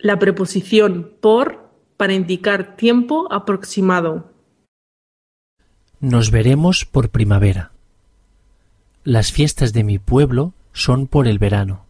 La preposición por para indicar tiempo aproximado. Nos veremos por primavera. Las fiestas de mi pueblo son por el verano.